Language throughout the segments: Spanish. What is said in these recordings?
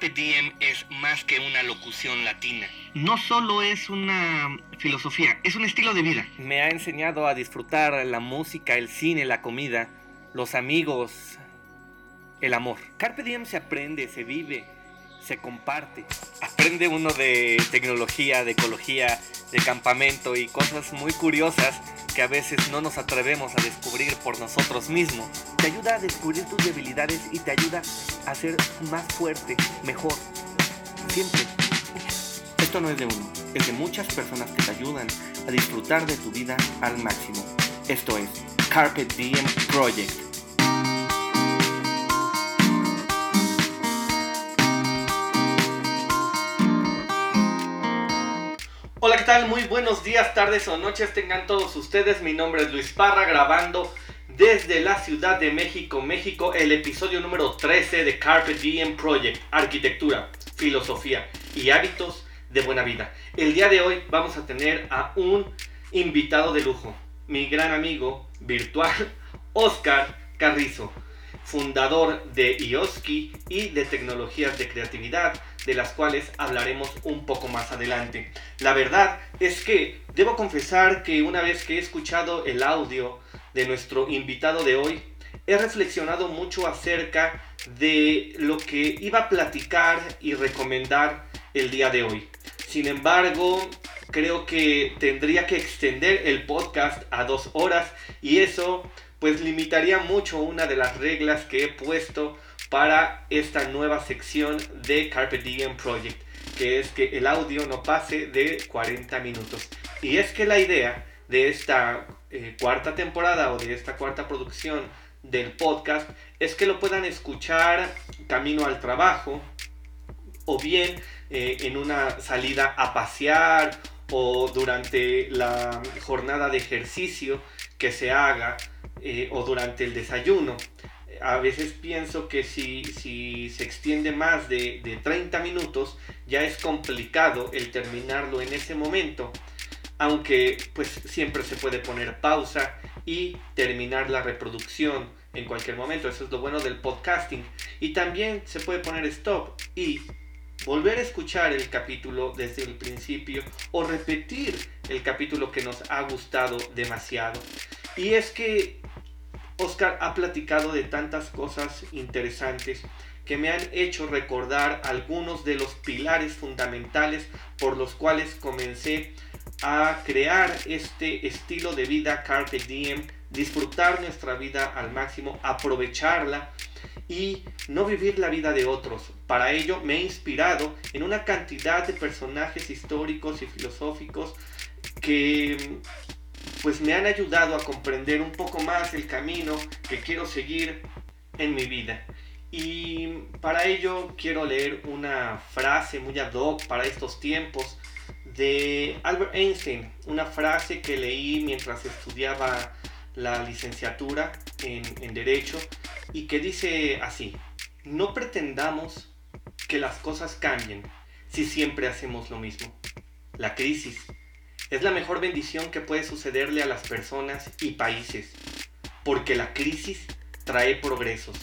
Carpe Diem es más que una locución latina. No solo es una filosofía, es un estilo de vida. Me ha enseñado a disfrutar la música, el cine, la comida, los amigos, el amor. Carpe Diem se aprende, se vive, se comparte. Aprende uno de tecnología, de ecología, de campamento y cosas muy curiosas que a veces no nos atrevemos a descubrir por nosotros mismos. Te ayuda a descubrir tus debilidades y te ayuda a ser más fuerte, mejor. Siempre. Esto no es de uno, es de muchas personas que te ayudan a disfrutar de tu vida al máximo. Esto es Carpet Diem Project. Muy buenos días, tardes o noches tengan todos ustedes. Mi nombre es Luis Parra, grabando desde la Ciudad de México, México, el episodio número 13 de Carpet Diem Project, Arquitectura, Filosofía y Hábitos de Buena Vida. El día de hoy vamos a tener a un invitado de lujo, mi gran amigo virtual, Oscar Carrizo, fundador de IOSKI y de tecnologías de creatividad de las cuales hablaremos un poco más adelante. La verdad es que debo confesar que una vez que he escuchado el audio de nuestro invitado de hoy, he reflexionado mucho acerca de lo que iba a platicar y recomendar el día de hoy. Sin embargo, creo que tendría que extender el podcast a dos horas y eso pues limitaría mucho una de las reglas que he puesto para esta nueva sección de Carpe Diem Project, que es que el audio no pase de 40 minutos. Y es que la idea de esta eh, cuarta temporada o de esta cuarta producción del podcast es que lo puedan escuchar camino al trabajo o bien eh, en una salida a pasear o durante la jornada de ejercicio que se haga eh, o durante el desayuno a veces pienso que si, se extiende más de, de 30 minutos, ya es complicado el terminarlo en ese momento, aunque pues siempre se puede poner pausa y terminar la reproducción en cualquier momento, eso es lo bueno del podcasting, y también se puede poner stop y volver a escuchar el capítulo desde el principio o repetir el capítulo que nos ha gustado demasiado. Y es que Oscar ha platicado de tantas cosas interesantes que me han hecho recordar algunos de los pilares fundamentales por los cuales comencé a crear este estilo de vida Carpe Diem, disfrutar nuestra vida al máximo, aprovecharla y no vivir la vida de otros. Para ello me he inspirado en una cantidad de personajes históricos y filosóficos que pues me han ayudado a comprender un poco más el camino que quiero seguir en mi vida. Y para ello quiero leer una frase muy ad hoc para estos tiempos de Albert Einstein, una frase que leí mientras estudiaba la licenciatura en, en Derecho y que dice así, no pretendamos que las cosas cambien si siempre hacemos lo mismo. La crisis es la mejor bendición que puede sucederle a las personas y países, porque la crisis trae progresos.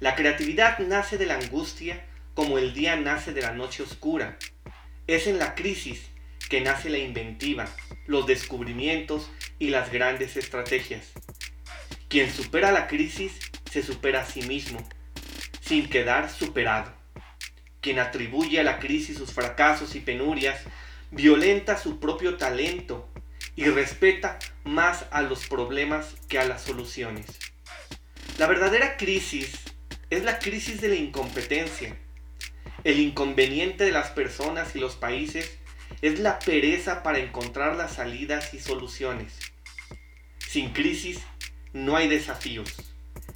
La creatividad nace de la angustia como el día nace de la noche oscura. Es en la crisis que nace la inventiva, los descubrimientos y las grandes estrategias. Quien supera la crisis se supera a sí mismo, sin quedar superado. Quien atribuye a la crisis sus fracasos y penurias violenta su propio talento y respeta más a los problemas que a las soluciones. La verdadera crisis es la crisis de la incompetencia. El inconveniente de las personas y los países es la pereza para encontrar las salidas y soluciones. Sin crisis no hay desafíos.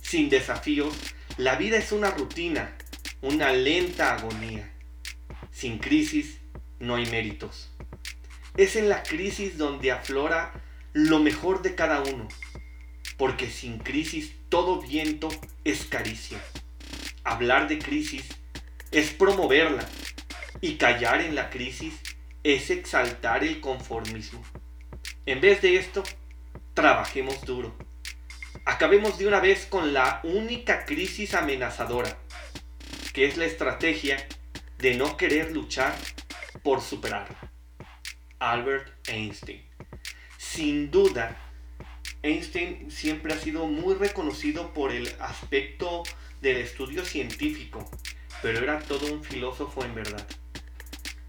Sin desafíos, la vida es una rutina, una lenta agonía. Sin crisis, no hay méritos. Es en la crisis donde aflora lo mejor de cada uno, porque sin crisis todo viento es caricia. Hablar de crisis es promoverla y callar en la crisis es exaltar el conformismo. En vez de esto, trabajemos duro. Acabemos de una vez con la única crisis amenazadora, que es la estrategia de no querer luchar por superarla. Albert Einstein. Sin duda, Einstein siempre ha sido muy reconocido por el aspecto del estudio científico, pero era todo un filósofo en verdad.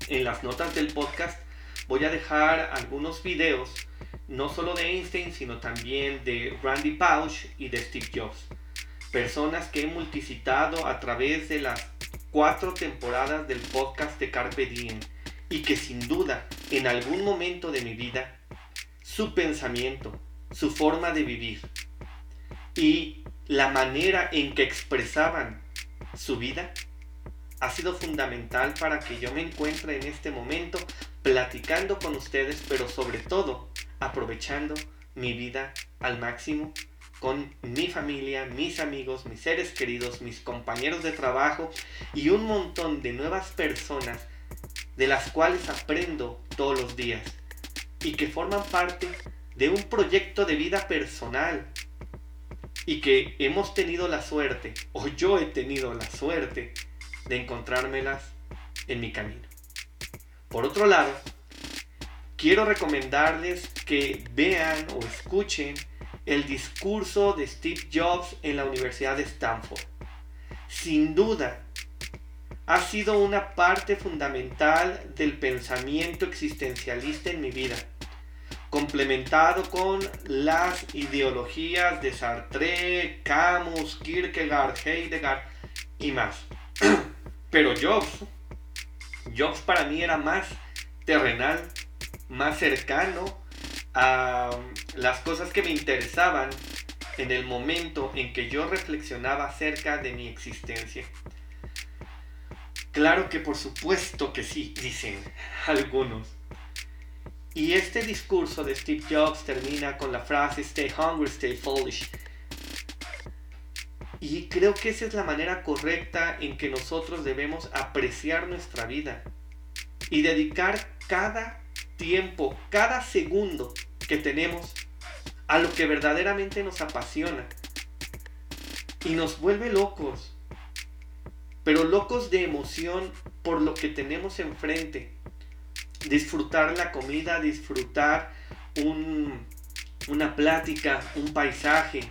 En las notas del podcast voy a dejar algunos videos, no solo de Einstein, sino también de Randy Pausch y de Steve Jobs. Personas que he multicitado a través de las cuatro temporadas del podcast de Carpe Diem y que sin duda en algún momento de mi vida su pensamiento, su forma de vivir y la manera en que expresaban su vida ha sido fundamental para que yo me encuentre en este momento platicando con ustedes, pero sobre todo aprovechando mi vida al máximo con mi familia, mis amigos, mis seres queridos, mis compañeros de trabajo y un montón de nuevas personas de las cuales aprendo todos los días y que forman parte de un proyecto de vida personal y que hemos tenido la suerte, o yo he tenido la suerte, de encontrármelas en mi camino. Por otro lado, quiero recomendarles que vean o escuchen el discurso de Steve Jobs en la Universidad de Stanford. Sin duda, ha sido una parte fundamental del pensamiento existencialista en mi vida, complementado con las ideologías de Sartre, Camus, Kierkegaard, Heidegger y más. Pero Jobs, Jobs para mí era más terrenal, más cercano a las cosas que me interesaban en el momento en que yo reflexionaba acerca de mi existencia. Claro que por supuesto que sí, dicen algunos. Y este discurso de Steve Jobs termina con la frase Stay hungry, stay foolish. Y creo que esa es la manera correcta en que nosotros debemos apreciar nuestra vida y dedicar cada tiempo, cada segundo que tenemos a lo que verdaderamente nos apasiona y nos vuelve locos pero locos de emoción por lo que tenemos enfrente. Disfrutar la comida, disfrutar una plática, un paisaje,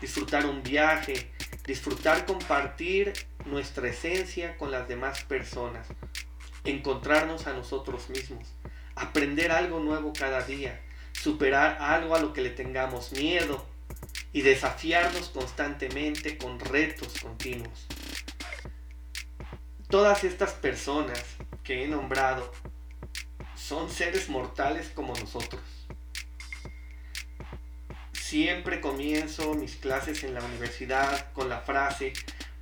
disfrutar un viaje, disfrutar compartir nuestra esencia con las demás personas, encontrarnos a nosotros mismos, aprender algo nuevo cada día, superar algo a lo que le tengamos miedo y desafiarnos constantemente con retos continuos. Todas estas personas que he nombrado son seres mortales como nosotros. Siempre comienzo mis clases en la universidad con la frase,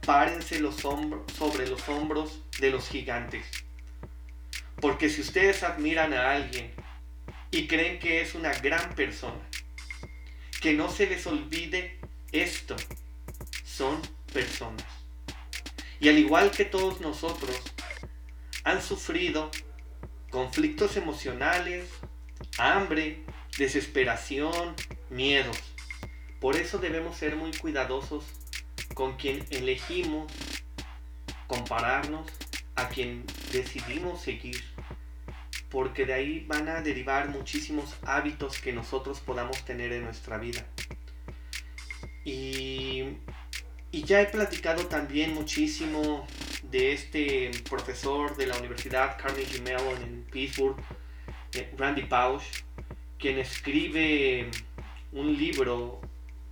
párense los hombros sobre los hombros de los gigantes. Porque si ustedes admiran a alguien y creen que es una gran persona, que no se les olvide esto, son personas y al igual que todos nosotros, han sufrido conflictos emocionales, hambre, desesperación, miedos. Por eso debemos ser muy cuidadosos con quien elegimos compararnos, a quien decidimos seguir, porque de ahí van a derivar muchísimos hábitos que nosotros podamos tener en nuestra vida. Y y ya he platicado también muchísimo de este profesor de la Universidad Carnegie Mellon en Pittsburgh, eh, Randy Pausch, quien escribe un libro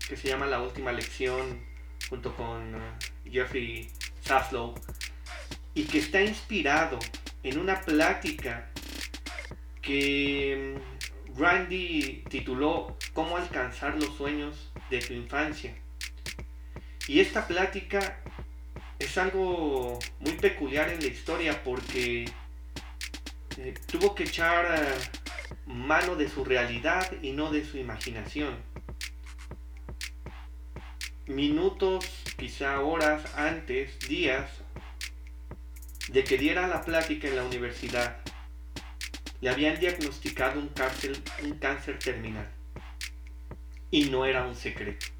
que se llama La Última Lección junto con uh, Jeffrey Saslow y que está inspirado en una plática que mm, Randy tituló Cómo alcanzar los sueños de tu infancia. Y esta plática es algo muy peculiar en la historia porque eh, tuvo que echar eh, mano de su realidad y no de su imaginación. Minutos, quizá horas antes, días de que diera la plática en la universidad, le habían diagnosticado un, un cáncer terminal. Y no era un secreto.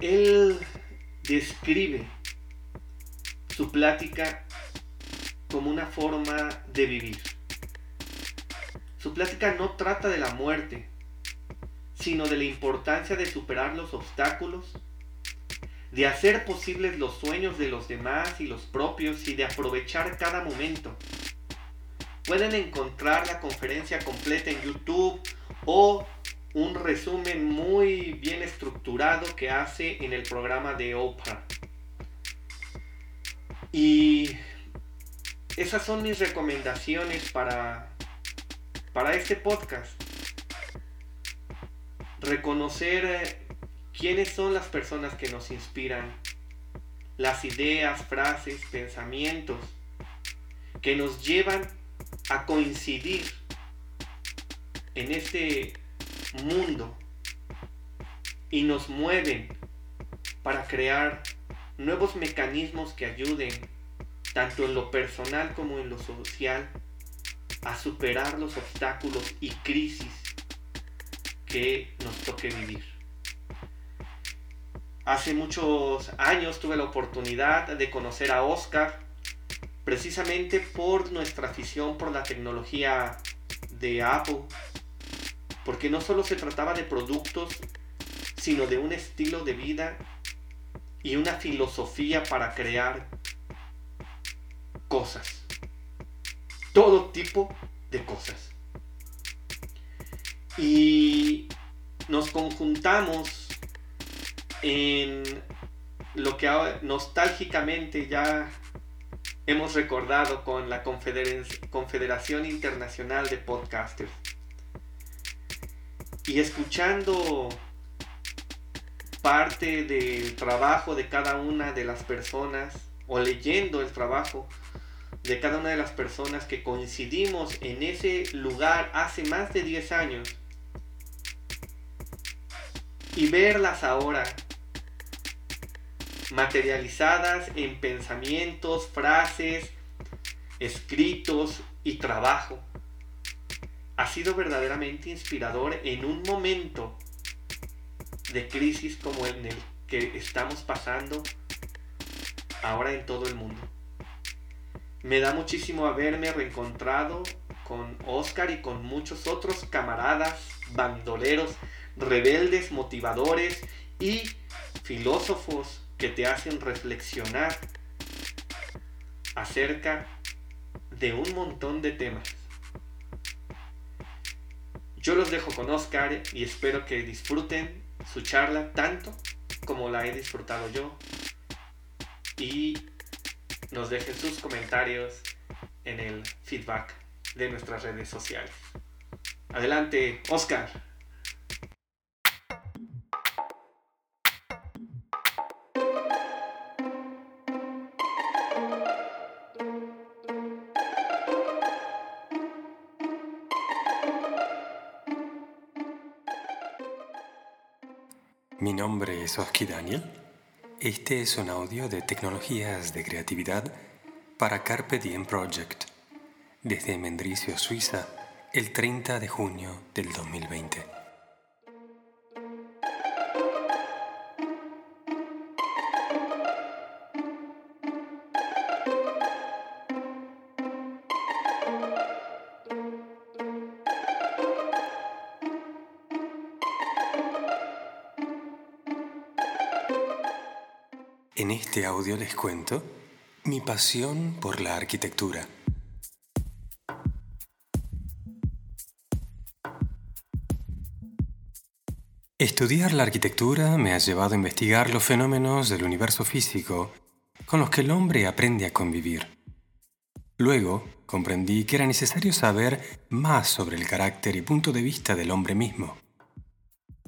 Él describe su plática como una forma de vivir. Su plática no trata de la muerte, sino de la importancia de superar los obstáculos, de hacer posibles los sueños de los demás y los propios y de aprovechar cada momento. Pueden encontrar la conferencia completa en YouTube o un resumen muy bien estructurado que hace en el programa de Oprah. Y esas son mis recomendaciones para, para este podcast. Reconocer eh, quiénes son las personas que nos inspiran, las ideas, frases, pensamientos que nos llevan a coincidir en este mundo y nos mueven para crear nuevos mecanismos que ayuden, tanto en lo personal como en lo social, a superar los obstáculos y crisis que nos toque vivir. Hace muchos años tuve la oportunidad de conocer a Oscar precisamente por nuestra afición por la tecnología de Apple, porque no solo se trataba de productos, sino de un estilo de vida y una filosofía para crear cosas. Todo tipo de cosas. Y nos conjuntamos en lo que nostálgicamente ya hemos recordado con la Confederación Internacional de Podcasters. Y escuchando parte del trabajo de cada una de las personas o leyendo el trabajo de cada una de las personas que coincidimos en ese lugar hace más de 10 años y verlas ahora materializadas en pensamientos, frases, escritos y trabajo. Ha sido verdaderamente inspirador en un momento de crisis como el que estamos pasando ahora en todo el mundo. Me da muchísimo haberme reencontrado con Oscar y con muchos otros camaradas, bandoleros, rebeldes, motivadores y filósofos que te hacen reflexionar acerca de un montón de temas. Yo los dejo con Oscar y espero que disfruten su charla tanto como la he disfrutado yo y nos dejen sus comentarios en el feedback de nuestras redes sociales. Adelante, Oscar. Mi nombre es Oski Daniel. Este es un audio de tecnologías de creatividad para Carpe Diem Project desde Mendricio, Suiza, el 30 de junio del 2020. Audio les cuento mi pasión por la arquitectura. Estudiar la arquitectura me ha llevado a investigar los fenómenos del universo físico con los que el hombre aprende a convivir. Luego comprendí que era necesario saber más sobre el carácter y punto de vista del hombre mismo.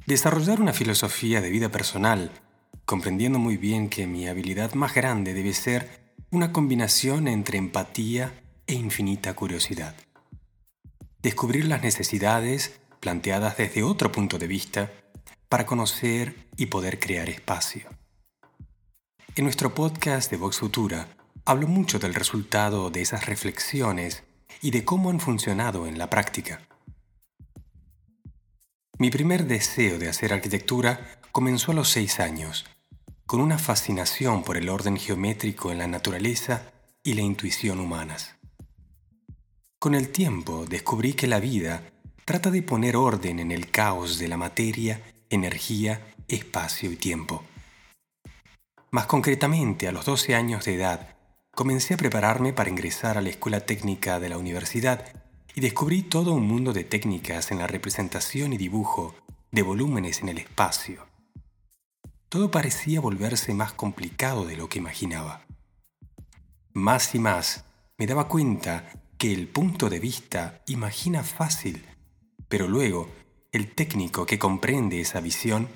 Desarrollar una filosofía de vida personal comprendiendo muy bien que mi habilidad más grande debe ser una combinación entre empatía e infinita curiosidad. Descubrir las necesidades planteadas desde otro punto de vista para conocer y poder crear espacio. En nuestro podcast de Vox Futura hablo mucho del resultado de esas reflexiones y de cómo han funcionado en la práctica. Mi primer deseo de hacer arquitectura comenzó a los seis años, con una fascinación por el orden geométrico en la naturaleza y la intuición humanas. Con el tiempo descubrí que la vida trata de poner orden en el caos de la materia, energía, espacio y tiempo. Más concretamente, a los 12 años de edad, comencé a prepararme para ingresar a la escuela técnica de la universidad y descubrí todo un mundo de técnicas en la representación y dibujo de volúmenes en el espacio. Todo parecía volverse más complicado de lo que imaginaba. Más y más me daba cuenta que el punto de vista imagina fácil pero luego, el técnico que comprende esa visión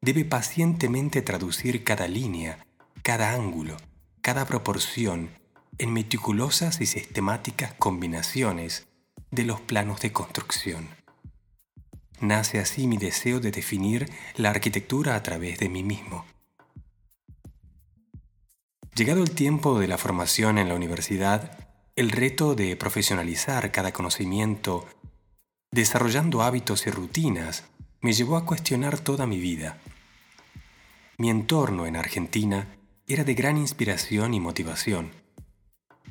debe pacientemente traducir cada línea, cada ángulo, cada proporción en meticulosas y sistemáticas combinaciones de los planos de construcción. Nace así mi deseo de definir la arquitectura a través de mí mismo. Llegado el tiempo de la formación en la universidad, el reto de profesionalizar cada conocimiento desarrollando hábitos y rutinas, me llevó a cuestionar toda mi vida. Mi entorno en Argentina era de gran inspiración y motivación,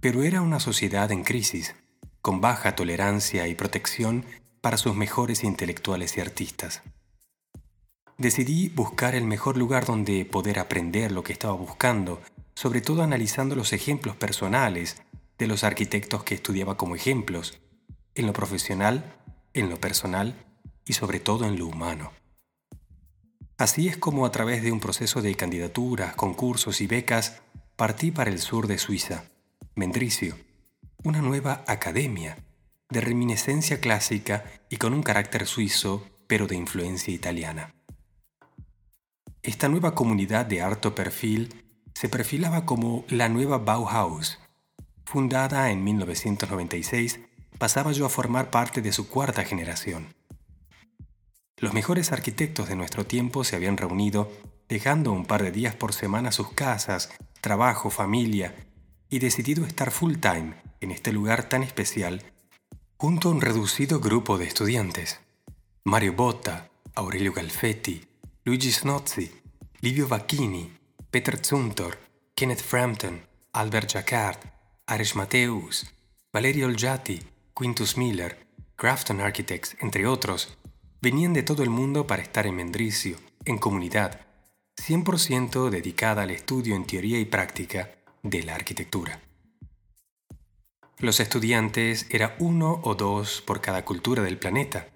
pero era una sociedad en crisis, con baja tolerancia y protección para sus mejores intelectuales y artistas. Decidí buscar el mejor lugar donde poder aprender lo que estaba buscando, sobre todo analizando los ejemplos personales de los arquitectos que estudiaba como ejemplos, en lo profesional en lo personal y sobre todo en lo humano. Así es como a través de un proceso de candidaturas, concursos y becas partí para el sur de Suiza, Mendricio, una nueva academia de reminiscencia clásica y con un carácter suizo pero de influencia italiana. Esta nueva comunidad de alto perfil se perfilaba como la nueva Bauhaus, fundada en 1996 pasaba yo a formar parte de su cuarta generación. Los mejores arquitectos de nuestro tiempo se habían reunido, dejando un par de días por semana sus casas, trabajo, familia, y decidido estar full time en este lugar tan especial, junto a un reducido grupo de estudiantes. Mario Botta, Aurelio Galfetti, Luigi Snozzi, Livio Vacchini, Peter Zuntor, Kenneth Frampton, Albert Jacquard, Ares Mateus, Valerio Olgiati, Quintus Miller, Grafton Architects, entre otros, venían de todo el mundo para estar en Mendricio, en comunidad, 100% dedicada al estudio en teoría y práctica de la arquitectura. Los estudiantes eran uno o dos por cada cultura del planeta.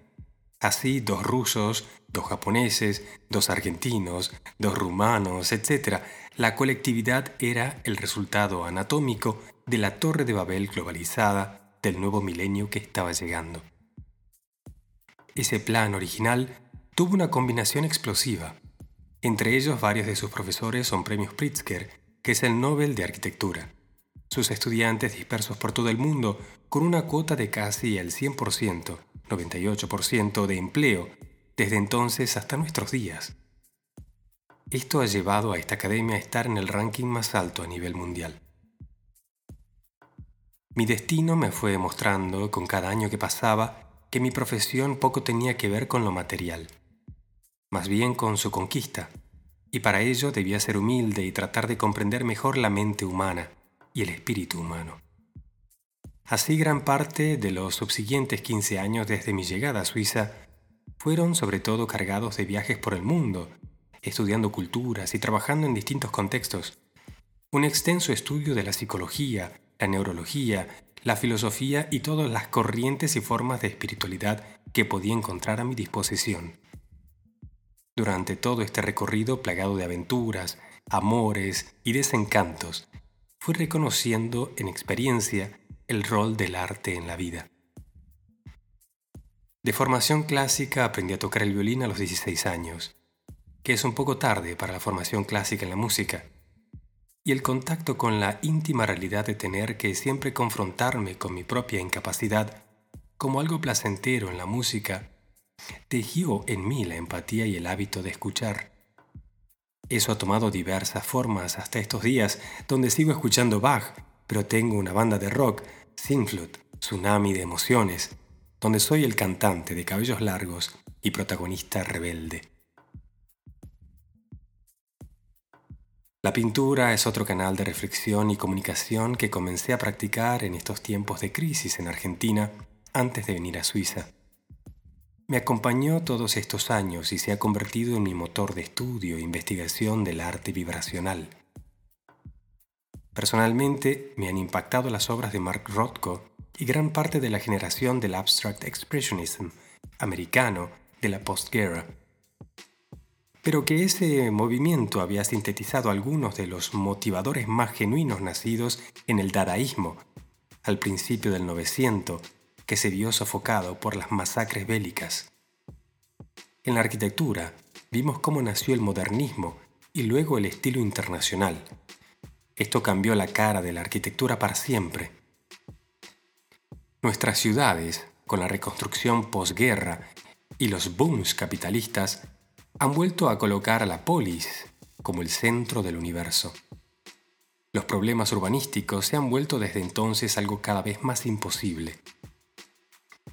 Así, dos rusos, dos japoneses, dos argentinos, dos rumanos, etc. La colectividad era el resultado anatómico de la Torre de Babel globalizada del nuevo milenio que estaba llegando. Ese plan original tuvo una combinación explosiva. Entre ellos varios de sus profesores son premios Pritzker, que es el Nobel de Arquitectura. Sus estudiantes dispersos por todo el mundo con una cuota de casi el 100%, 98% de empleo, desde entonces hasta nuestros días. Esto ha llevado a esta academia a estar en el ranking más alto a nivel mundial. Mi destino me fue demostrando con cada año que pasaba que mi profesión poco tenía que ver con lo material, más bien con su conquista, y para ello debía ser humilde y tratar de comprender mejor la mente humana el espíritu humano. Así gran parte de los subsiguientes 15 años desde mi llegada a Suiza fueron sobre todo cargados de viajes por el mundo, estudiando culturas y trabajando en distintos contextos. Un extenso estudio de la psicología, la neurología, la filosofía y todas las corrientes y formas de espiritualidad que podía encontrar a mi disposición. Durante todo este recorrido plagado de aventuras, amores y desencantos, fui reconociendo en experiencia el rol del arte en la vida. De formación clásica aprendí a tocar el violín a los 16 años, que es un poco tarde para la formación clásica en la música, y el contacto con la íntima realidad de tener que siempre confrontarme con mi propia incapacidad como algo placentero en la música, tejió en mí la empatía y el hábito de escuchar. Eso ha tomado diversas formas hasta estos días, donde sigo escuchando Bach, pero tengo una banda de rock, Sinflut, Tsunami de Emociones, donde soy el cantante de cabellos largos y protagonista rebelde. La pintura es otro canal de reflexión y comunicación que comencé a practicar en estos tiempos de crisis en Argentina antes de venir a Suiza. Me acompañó todos estos años y se ha convertido en mi motor de estudio e investigación del arte vibracional. Personalmente me han impactado las obras de Mark Rothko y gran parte de la generación del Abstract Expressionism americano de la postguerra. Pero que ese movimiento había sintetizado algunos de los motivadores más genuinos nacidos en el dadaísmo al principio del 900, que se vio sofocado por las masacres bélicas. En la arquitectura vimos cómo nació el modernismo y luego el estilo internacional. Esto cambió la cara de la arquitectura para siempre. Nuestras ciudades, con la reconstrucción posguerra y los booms capitalistas, han vuelto a colocar a la polis como el centro del universo. Los problemas urbanísticos se han vuelto desde entonces algo cada vez más imposible.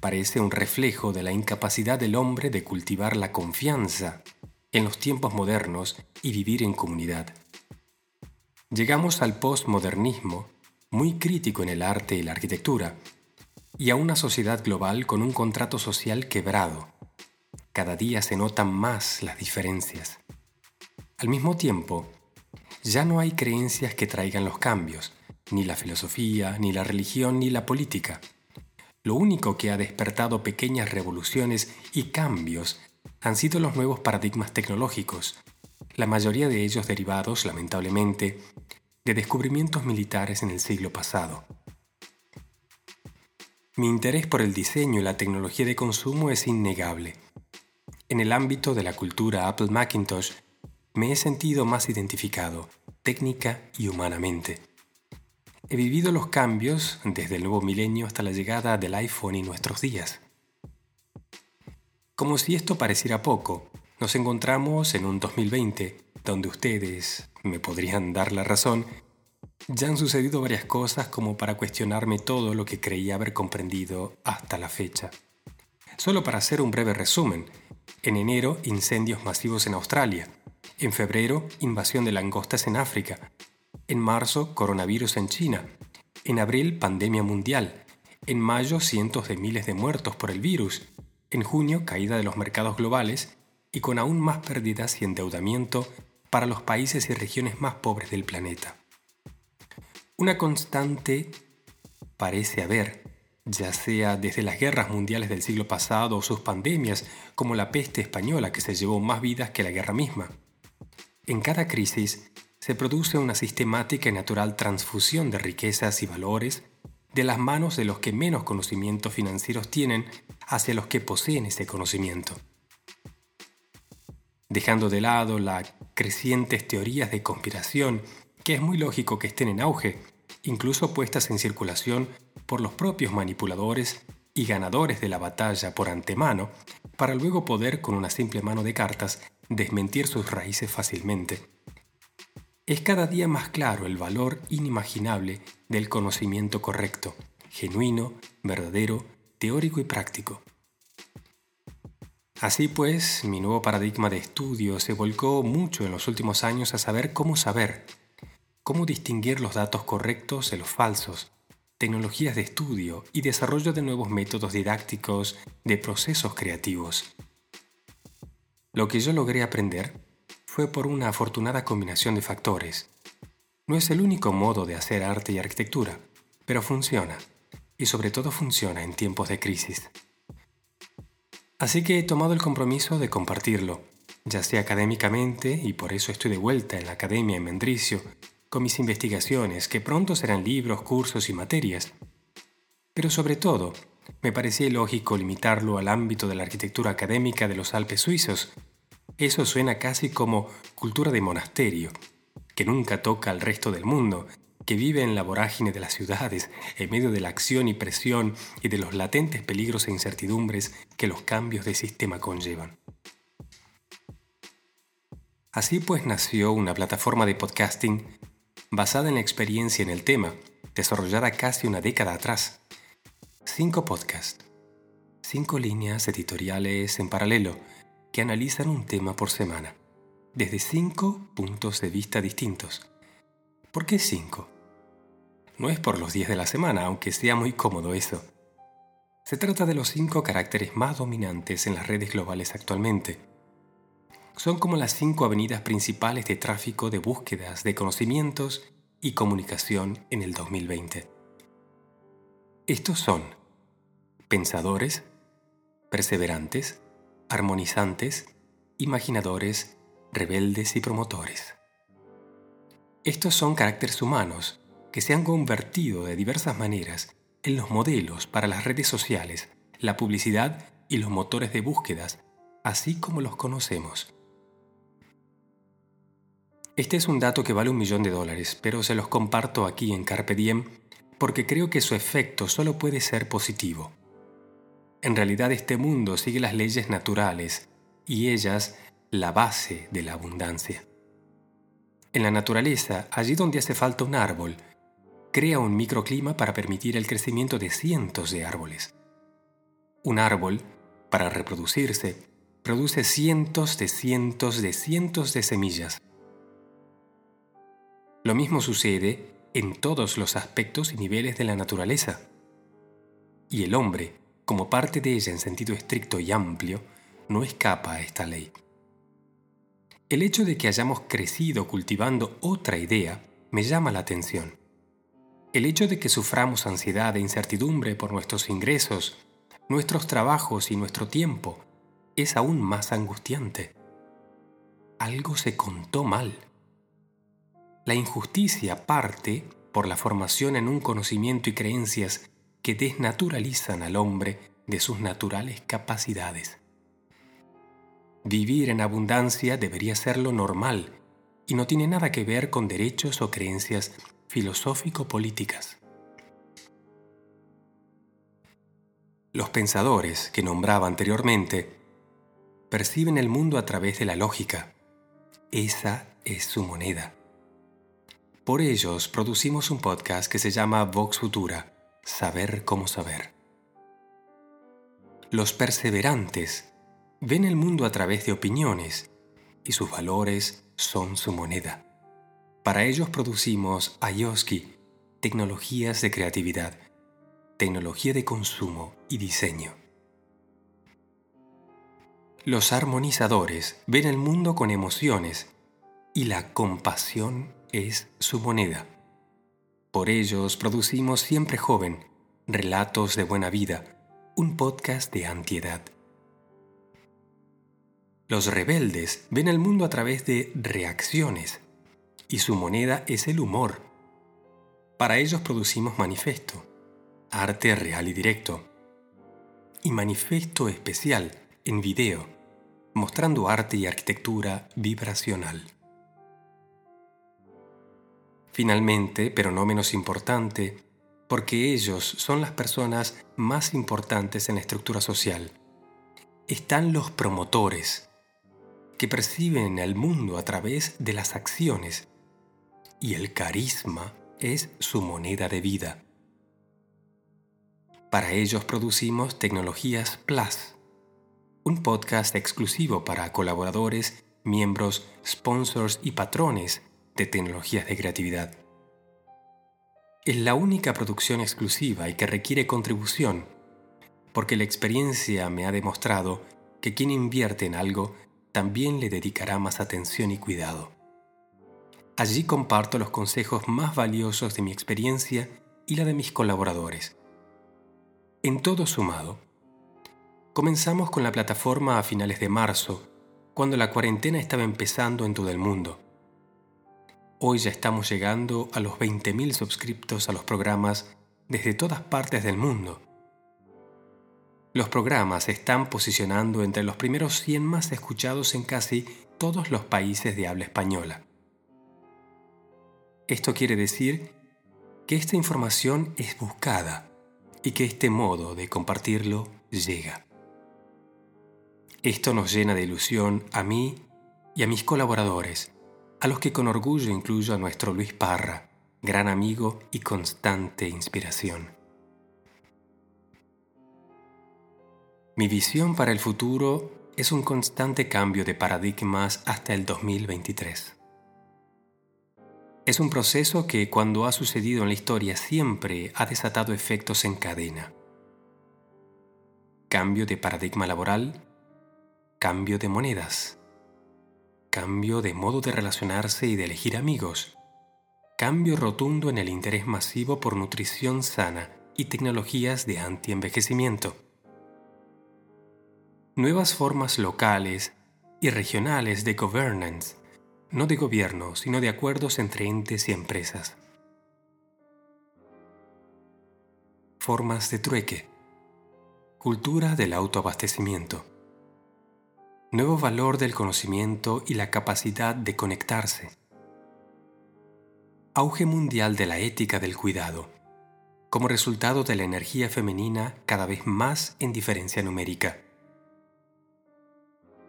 Parece un reflejo de la incapacidad del hombre de cultivar la confianza en los tiempos modernos y vivir en comunidad. Llegamos al postmodernismo, muy crítico en el arte y la arquitectura, y a una sociedad global con un contrato social quebrado. Cada día se notan más las diferencias. Al mismo tiempo, ya no hay creencias que traigan los cambios, ni la filosofía, ni la religión, ni la política. Lo único que ha despertado pequeñas revoluciones y cambios han sido los nuevos paradigmas tecnológicos, la mayoría de ellos derivados, lamentablemente, de descubrimientos militares en el siglo pasado. Mi interés por el diseño y la tecnología de consumo es innegable. En el ámbito de la cultura Apple Macintosh, me he sentido más identificado, técnica y humanamente. He vivido los cambios desde el nuevo milenio hasta la llegada del iPhone y nuestros días. Como si esto pareciera poco, nos encontramos en un 2020 donde ustedes me podrían dar la razón. Ya han sucedido varias cosas como para cuestionarme todo lo que creía haber comprendido hasta la fecha. Solo para hacer un breve resumen, en enero incendios masivos en Australia, en febrero invasión de langostas en África, en marzo coronavirus en China, en abril pandemia mundial, en mayo cientos de miles de muertos por el virus, en junio caída de los mercados globales y con aún más pérdidas y endeudamiento para los países y regiones más pobres del planeta. Una constante parece haber, ya sea desde las guerras mundiales del siglo pasado o sus pandemias, como la peste española que se llevó más vidas que la guerra misma. En cada crisis se produce una sistemática y natural transfusión de riquezas y valores de las manos de los que menos conocimientos financieros tienen hacia los que poseen ese conocimiento. Dejando de lado las crecientes teorías de conspiración, que es muy lógico que estén en auge, incluso puestas en circulación por los propios manipuladores y ganadores de la batalla por antemano, para luego poder con una simple mano de cartas desmentir sus raíces fácilmente. Es cada día más claro el valor inimaginable del conocimiento correcto, genuino, verdadero, teórico y práctico. Así pues, mi nuevo paradigma de estudio se volcó mucho en los últimos años a saber cómo saber, cómo distinguir los datos correctos de los falsos, tecnologías de estudio y desarrollo de nuevos métodos didácticos de procesos creativos. Lo que yo logré aprender fue por una afortunada combinación de factores. No es el único modo de hacer arte y arquitectura, pero funciona, y sobre todo funciona en tiempos de crisis. Así que he tomado el compromiso de compartirlo, ya sea académicamente, y por eso estoy de vuelta en la academia en Mendricio, con mis investigaciones, que pronto serán libros, cursos y materias. Pero sobre todo, me parecía lógico limitarlo al ámbito de la arquitectura académica de los Alpes suizos. Eso suena casi como cultura de monasterio, que nunca toca al resto del mundo, que vive en la vorágine de las ciudades, en medio de la acción y presión y de los latentes peligros e incertidumbres que los cambios de sistema conllevan. Así pues nació una plataforma de podcasting basada en la experiencia en el tema, desarrollada casi una década atrás. Cinco podcasts, cinco líneas editoriales en paralelo que analizan un tema por semana. desde cinco puntos de vista distintos. ¿Por qué cinco? No es por los días de la semana, aunque sea muy cómodo eso. Se trata de los cinco caracteres más dominantes en las redes globales actualmente. Son como las cinco avenidas principales de tráfico de búsquedas de conocimientos y comunicación en el 2020. Estos son pensadores, perseverantes, armonizantes, imaginadores, rebeldes y promotores. Estos son caracteres humanos que se han convertido de diversas maneras en los modelos para las redes sociales, la publicidad y los motores de búsquedas, así como los conocemos. Este es un dato que vale un millón de dólares, pero se los comparto aquí en Carpe Diem porque creo que su efecto solo puede ser positivo. En realidad este mundo sigue las leyes naturales y ellas la base de la abundancia. En la naturaleza, allí donde hace falta un árbol, crea un microclima para permitir el crecimiento de cientos de árboles. Un árbol, para reproducirse, produce cientos de cientos de cientos de semillas. Lo mismo sucede en todos los aspectos y niveles de la naturaleza. Y el hombre, como parte de ella en sentido estricto y amplio, no escapa a esta ley. El hecho de que hayamos crecido cultivando otra idea me llama la atención. El hecho de que suframos ansiedad e incertidumbre por nuestros ingresos, nuestros trabajos y nuestro tiempo es aún más angustiante. Algo se contó mal. La injusticia parte por la formación en un conocimiento y creencias que desnaturalizan al hombre de sus naturales capacidades. Vivir en abundancia debería ser lo normal y no tiene nada que ver con derechos o creencias filosófico-políticas. Los pensadores que nombraba anteriormente perciben el mundo a través de la lógica. Esa es su moneda. Por ellos producimos un podcast que se llama Vox Futura, Saber cómo saber. Los perseverantes ven el mundo a través de opiniones y sus valores son su moneda. Para ellos producimos Ayoski, tecnologías de creatividad, tecnología de consumo y diseño. Los armonizadores ven el mundo con emociones y la compasión es su moneda. Por ellos producimos Siempre Joven, Relatos de Buena Vida, un podcast de antiedad. Los rebeldes ven el mundo a través de reacciones y su moneda es el humor. Para ellos producimos manifiesto, arte real y directo, y manifiesto especial en video, mostrando arte y arquitectura vibracional. Finalmente, pero no menos importante, porque ellos son las personas más importantes en la estructura social, están los promotores, que perciben el mundo a través de las acciones y el carisma es su moneda de vida. Para ellos producimos Tecnologías Plus, un podcast exclusivo para colaboradores, miembros, sponsors y patrones de tecnologías de creatividad. Es la única producción exclusiva y que requiere contribución, porque la experiencia me ha demostrado que quien invierte en algo también le dedicará más atención y cuidado. Allí comparto los consejos más valiosos de mi experiencia y la de mis colaboradores. En todo sumado, comenzamos con la plataforma a finales de marzo, cuando la cuarentena estaba empezando en todo el mundo. Hoy ya estamos llegando a los 20.000 suscriptos a los programas desde todas partes del mundo. Los programas se están posicionando entre los primeros 100 más escuchados en casi todos los países de habla española. Esto quiere decir que esta información es buscada y que este modo de compartirlo llega. Esto nos llena de ilusión a mí y a mis colaboradores, a los que con orgullo incluyo a nuestro Luis Parra, gran amigo y constante inspiración. Mi visión para el futuro es un constante cambio de paradigmas hasta el 2023. Es un proceso que cuando ha sucedido en la historia siempre ha desatado efectos en cadena. Cambio de paradigma laboral, cambio de monedas, cambio de modo de relacionarse y de elegir amigos, cambio rotundo en el interés masivo por nutrición sana y tecnologías de antienvejecimiento. Nuevas formas locales y regionales de governance no de gobierno, sino de acuerdos entre entes y empresas. Formas de trueque. Cultura del autoabastecimiento. Nuevo valor del conocimiento y la capacidad de conectarse. Auge mundial de la ética del cuidado, como resultado de la energía femenina cada vez más en diferencia numérica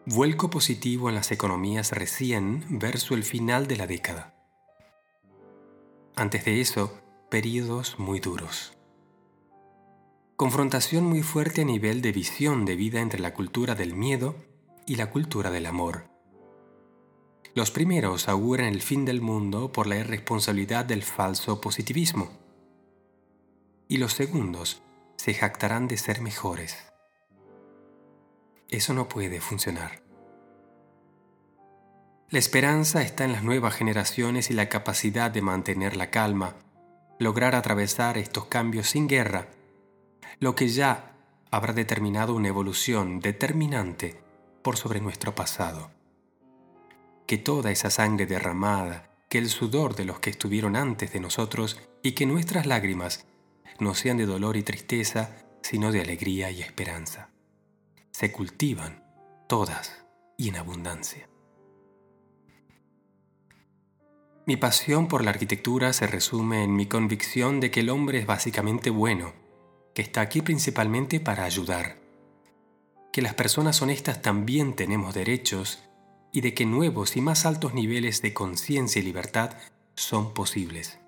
vuelco positivo en las economías recién verso el final de la década. Antes de eso, periodos muy duros. Confrontación muy fuerte a nivel de visión de vida entre la cultura del miedo y la cultura del amor. Los primeros auguran el fin del mundo por la irresponsabilidad del falso positivismo. Y los segundos se jactarán de ser mejores. Eso no puede funcionar. La esperanza está en las nuevas generaciones y la capacidad de mantener la calma, lograr atravesar estos cambios sin guerra, lo que ya habrá determinado una evolución determinante por sobre nuestro pasado. Que toda esa sangre derramada, que el sudor de los que estuvieron antes de nosotros y que nuestras lágrimas no sean de dolor y tristeza, sino de alegría y esperanza se cultivan todas y en abundancia. Mi pasión por la arquitectura se resume en mi convicción de que el hombre es básicamente bueno, que está aquí principalmente para ayudar, que las personas honestas también tenemos derechos y de que nuevos y más altos niveles de conciencia y libertad son posibles.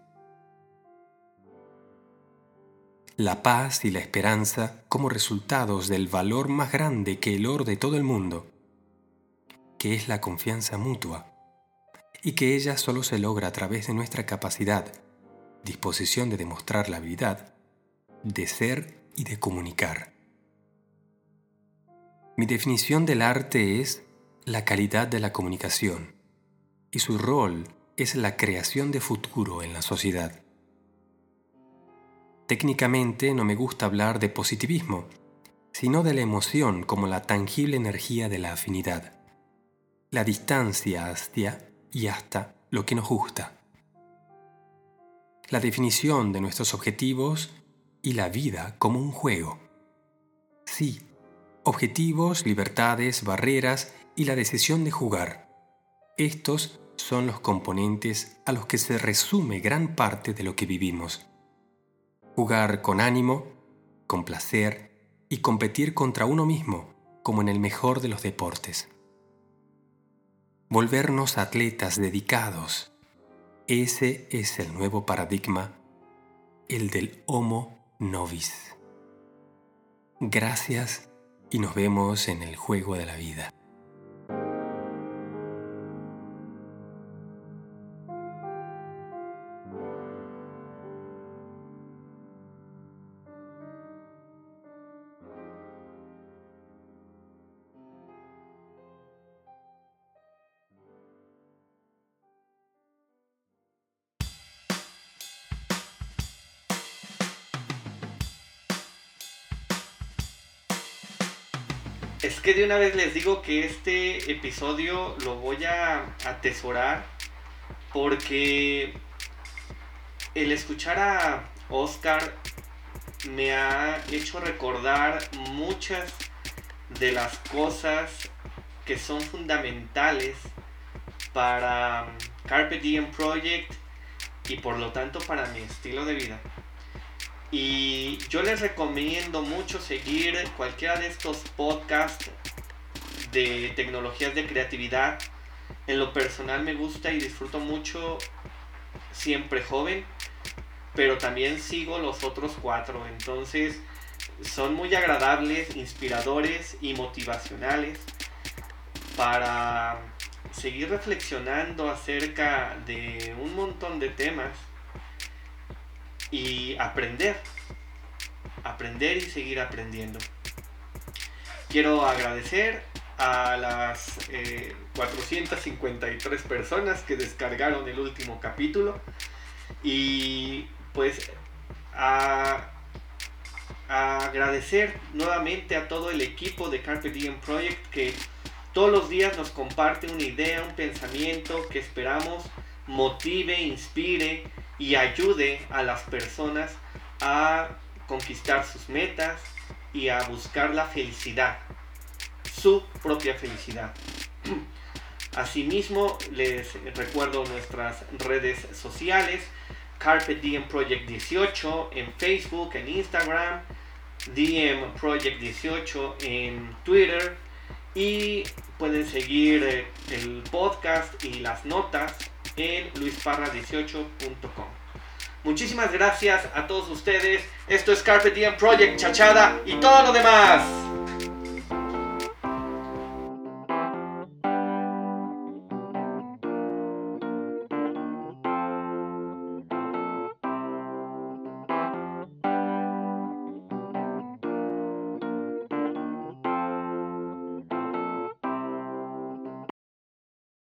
la paz y la esperanza como resultados del valor más grande que el oro de todo el mundo, que es la confianza mutua, y que ella solo se logra a través de nuestra capacidad, disposición de demostrar la habilidad, de ser y de comunicar. Mi definición del arte es la calidad de la comunicación, y su rol es la creación de futuro en la sociedad. Técnicamente no me gusta hablar de positivismo, sino de la emoción como la tangible energía de la afinidad, la distancia hacia y hasta lo que nos gusta, la definición de nuestros objetivos y la vida como un juego. Sí, objetivos, libertades, barreras y la decisión de jugar. Estos son los componentes a los que se resume gran parte de lo que vivimos jugar con ánimo, con placer y competir contra uno mismo como en el mejor de los deportes. Volvernos atletas dedicados, ese es el nuevo paradigma, el del Homo Novis. Gracias y nos vemos en el juego de la vida. De una vez les digo que este episodio lo voy a atesorar porque el escuchar a Oscar me ha hecho recordar muchas de las cosas que son fundamentales para Carpe Diem Project y por lo tanto para mi estilo de vida. Y yo les recomiendo mucho seguir cualquiera de estos podcasts de tecnologías de creatividad. En lo personal me gusta y disfruto mucho siempre joven, pero también sigo los otros cuatro. Entonces son muy agradables, inspiradores y motivacionales. para seguir reflexionando acerca de un montón de temas y aprender, aprender y seguir aprendiendo. Quiero agradecer a las 453 eh, personas que descargaron el último capítulo y pues agradecer nuevamente a todo el equipo de Carpe Diem Project que todos los días nos comparte una idea, un pensamiento que esperamos motive, inspire y ayude a las personas a conquistar sus metas y a buscar la felicidad, su propia felicidad. Asimismo, les recuerdo nuestras redes sociales, Carpet DM Project 18 en Facebook, en Instagram, DM Project 18 en Twitter y pueden seguir eh, el podcast y las notas en luisparra18.com. Muchísimas gracias a todos ustedes. Esto es Carpet Diem Project, Chachada y todo lo demás.